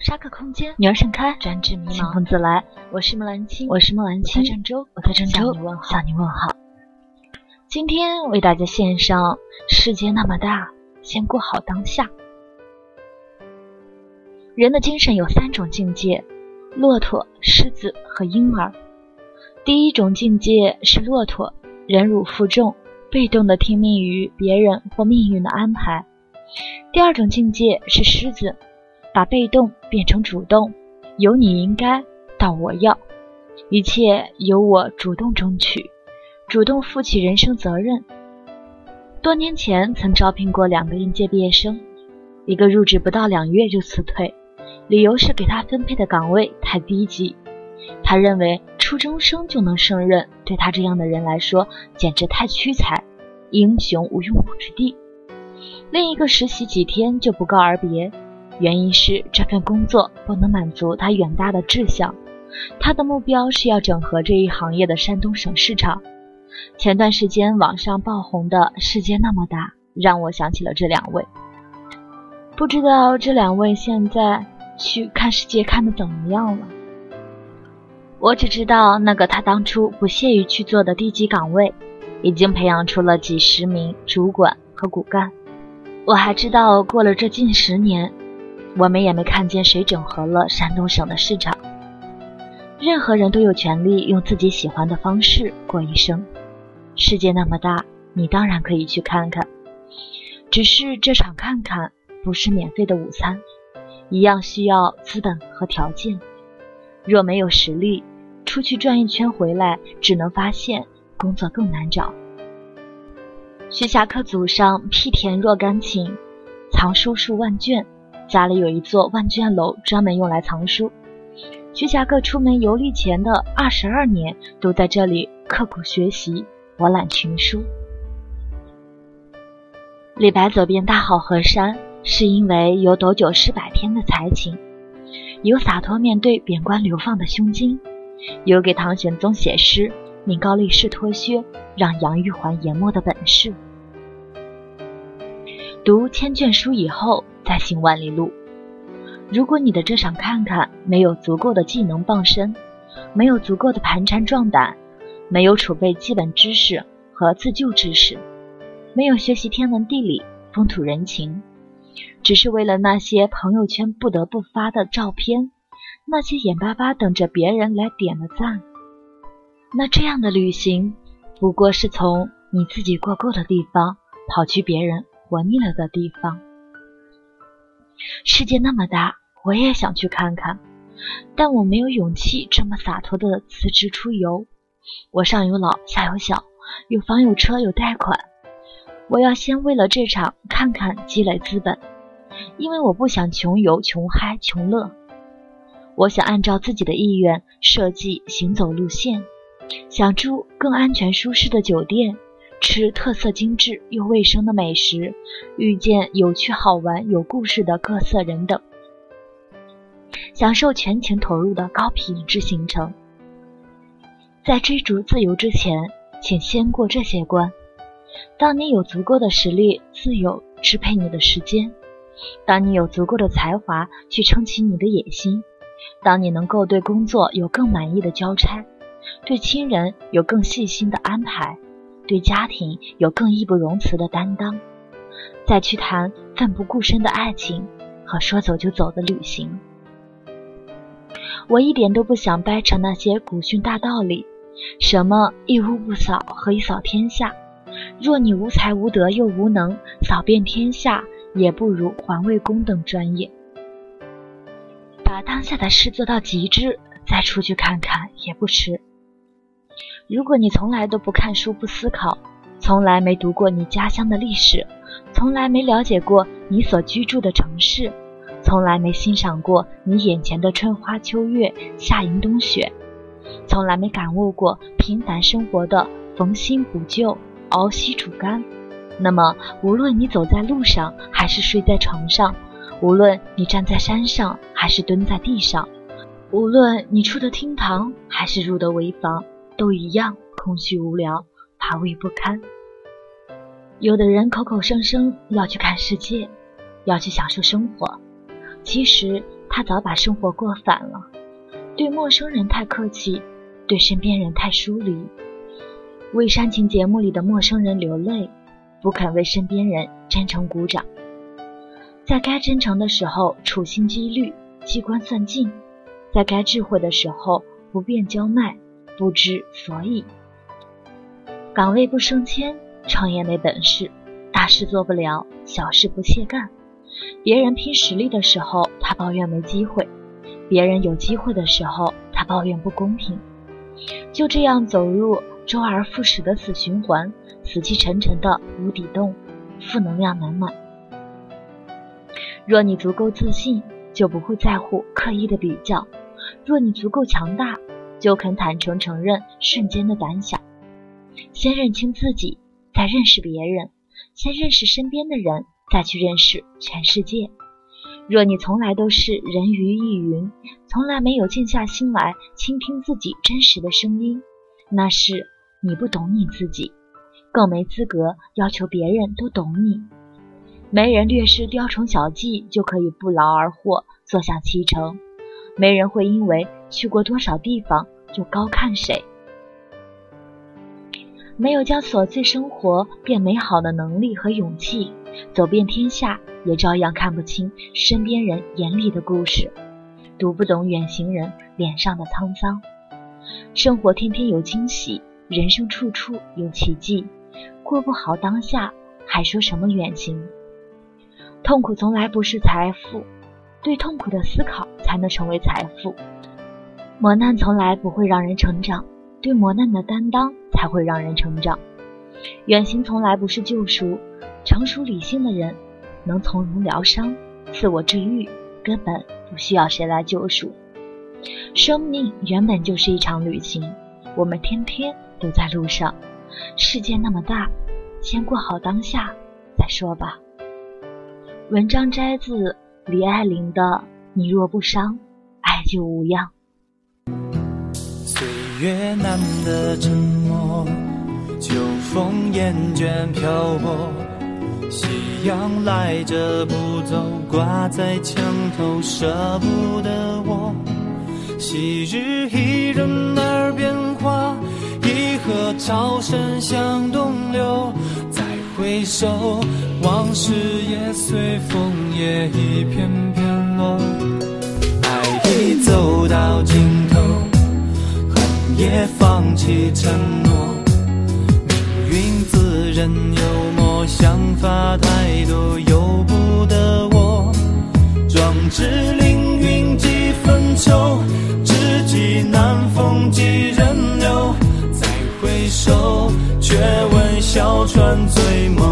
沙克空间，女儿盛开，专治迷茫清茫。风自来。我是木兰青，我是木兰我青在，郑州，我在郑州向你问好。向你问好。今天为大家献上：世界那么大，先过好当下。人的精神有三种境界：骆驼、狮子和婴儿。第一种境界是骆驼，忍辱负重，被动的听命于别人或命运的安排。第二种境界是狮子，把被动变成主动，由你应该到我要，一切由我主动争取，主动负起人生责任。多年前曾招聘过两个应届毕业生，一个入职不到两月就辞退，理由是给他分配的岗位太低级。他认为初中生就能胜任，对他这样的人来说简直太屈才，英雄无用武之地。另一个实习几天就不告而别，原因是这份工作不能满足他远大的志向。他的目标是要整合这一行业的山东省市场。前段时间网上爆红的《世界那么大》，让我想起了这两位。不知道这两位现在去看世界看的怎么样了？我只知道那个他当初不屑于去做的低级岗位，已经培养出了几十名主管和骨干。我还知道，过了这近十年，我们也没看见谁整合了山东省的市场。任何人都有权利用自己喜欢的方式过一生。世界那么大，你当然可以去看看。只是这场看看不是免费的午餐，一样需要资本和条件。若没有实力，出去转一圈回来，只能发现工作更难找。徐霞客祖上辟田若干顷，藏书数万卷，家里有一座万卷楼，专门用来藏书。徐霞客出门游历前的二十二年，都在这里刻苦学习，博览群书。李白走遍大好河山，是因为有斗酒诗百篇的才情，有洒脱面对贬官流放的胸襟，有给唐玄宗写诗、命高力士脱靴、让杨玉环淹没的本事。读千卷书以后，再行万里路。如果你的这场看看没有足够的技能傍身，没有足够的盘缠壮胆，没有储备基本知识和自救知识，没有学习天文地理、风土人情，只是为了那些朋友圈不得不发的照片，那些眼巴巴等着别人来点的赞，那这样的旅行，不过是从你自己过够的地方，跑去别人活腻了的地方。世界那么大，我也想去看看，但我没有勇气这么洒脱的辞职出游。我上有老，下有小，有房有车有贷款，我要先为了这场看看积累资本，因为我不想穷游、穷嗨、穷乐。我想按照自己的意愿设计行走路线，想住更安全舒适的酒店。吃特色精致又卫生的美食，遇见有趣好玩有故事的各色人等，享受全情投入的高品质行程。在追逐自由之前，请先过这些关。当你有足够的实力自由支配你的时间，当你有足够的才华去撑起你的野心，当你能够对工作有更满意的交差，对亲人有更细心的安排。对家庭有更义不容辞的担当，再去谈奋不顾身的爱情和说走就走的旅行。我一点都不想掰扯那些古训大道理，什么一屋不扫何以扫天下？若你无才无德又无能，扫遍天下也不如环卫工等专业。把当下的事做到极致，再出去看看也不迟。如果你从来都不看书、不思考，从来没读过你家乡的历史，从来没了解过你所居住的城市，从来没欣赏过你眼前的春花秋月、夏银冬雪，从来没感悟过平凡生活的逢新补旧、熬稀煮干，那么无论你走在路上，还是睡在床上，无论你站在山上，还是蹲在地上，无论你出的厅堂，还是入的围房。都一样空虚无聊，乏味不堪。有的人口口声声要去看世界，要去享受生活，其实他早把生活过反了。对陌生人太客气，对身边人太疏离。为煽情节目里的陌生人流泪，不肯为身边人真诚鼓掌。在该真诚的时候处心积虑、机关算尽；在该智慧的时候不便交卖、不知所以。岗位不升迁，创业没本事，大事做不了，小事不屑干。别人拼实力的时候，他抱怨没机会；别人有机会的时候，他抱怨不公平。就这样走入周而复始的死循环，死气沉沉的无底洞，负能量满满。若你足够自信，就不会在乎刻意的比较；若你足够强大，就肯坦诚承认瞬间的胆小。先认清自己，再认识别人；先认识身边的人，再去认识全世界。若你从来都是人云亦云，从来没有静下心来倾听自己真实的声音，那是你不懂你自己，更没资格要求别人都懂你。没人略施雕虫小技就可以不劳而获，坐享其成；没人会因为去过多少地方就高看谁。没有将琐碎生活变美好的能力和勇气，走遍天下也照样看不清身边人眼里的故事，读不懂远行人脸上的沧桑。生活天天有惊喜，人生处处有奇迹，过不好当下，还说什么远行？痛苦从来不是财富，对痛苦的思考才能成为财富。磨难从来不会让人成长，对磨难的担当才会让人成长。远行从来不是救赎，成熟理性的人能从容疗伤、自我治愈，根本不需要谁来救赎。生命原本就是一场旅行，我们天天都在路上。世界那么大，先过好当下再说吧。文章摘自李爱玲的《你若不伤，爱就无恙》。岁月难得沉默，秋风厌倦漂泊，夕阳来者不走，挂在墙头舍不得我。昔日伊人耳边话，一河潮声向东流。再回首，往事也随风也一片片爱已走到尽头，恨也放弃承诺。命运自认幽默，想法太多，由不得我。壮志凌云几分愁，知己难逢几人留。再回首，却闻小船醉梦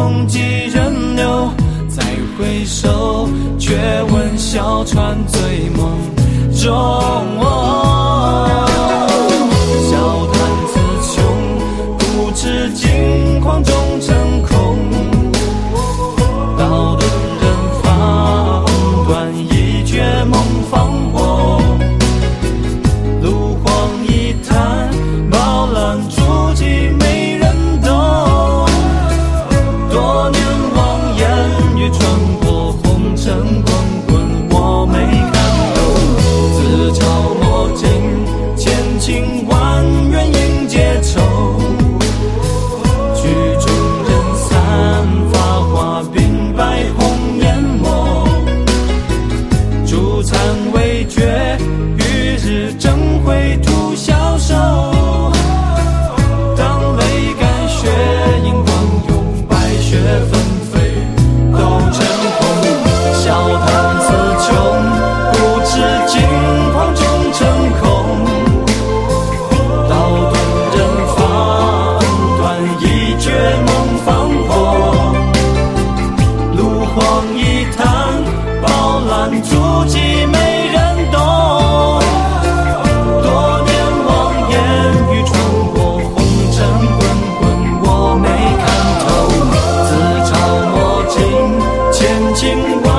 拥挤人流。再回首，却闻小船醉梦。经过